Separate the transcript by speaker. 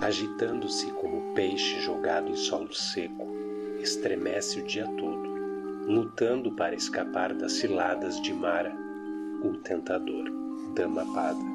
Speaker 1: agitando-se como peixe jogado em solo seco, estremece o dia todo, lutando para escapar das ciladas de Mara, o tentador, dama pada.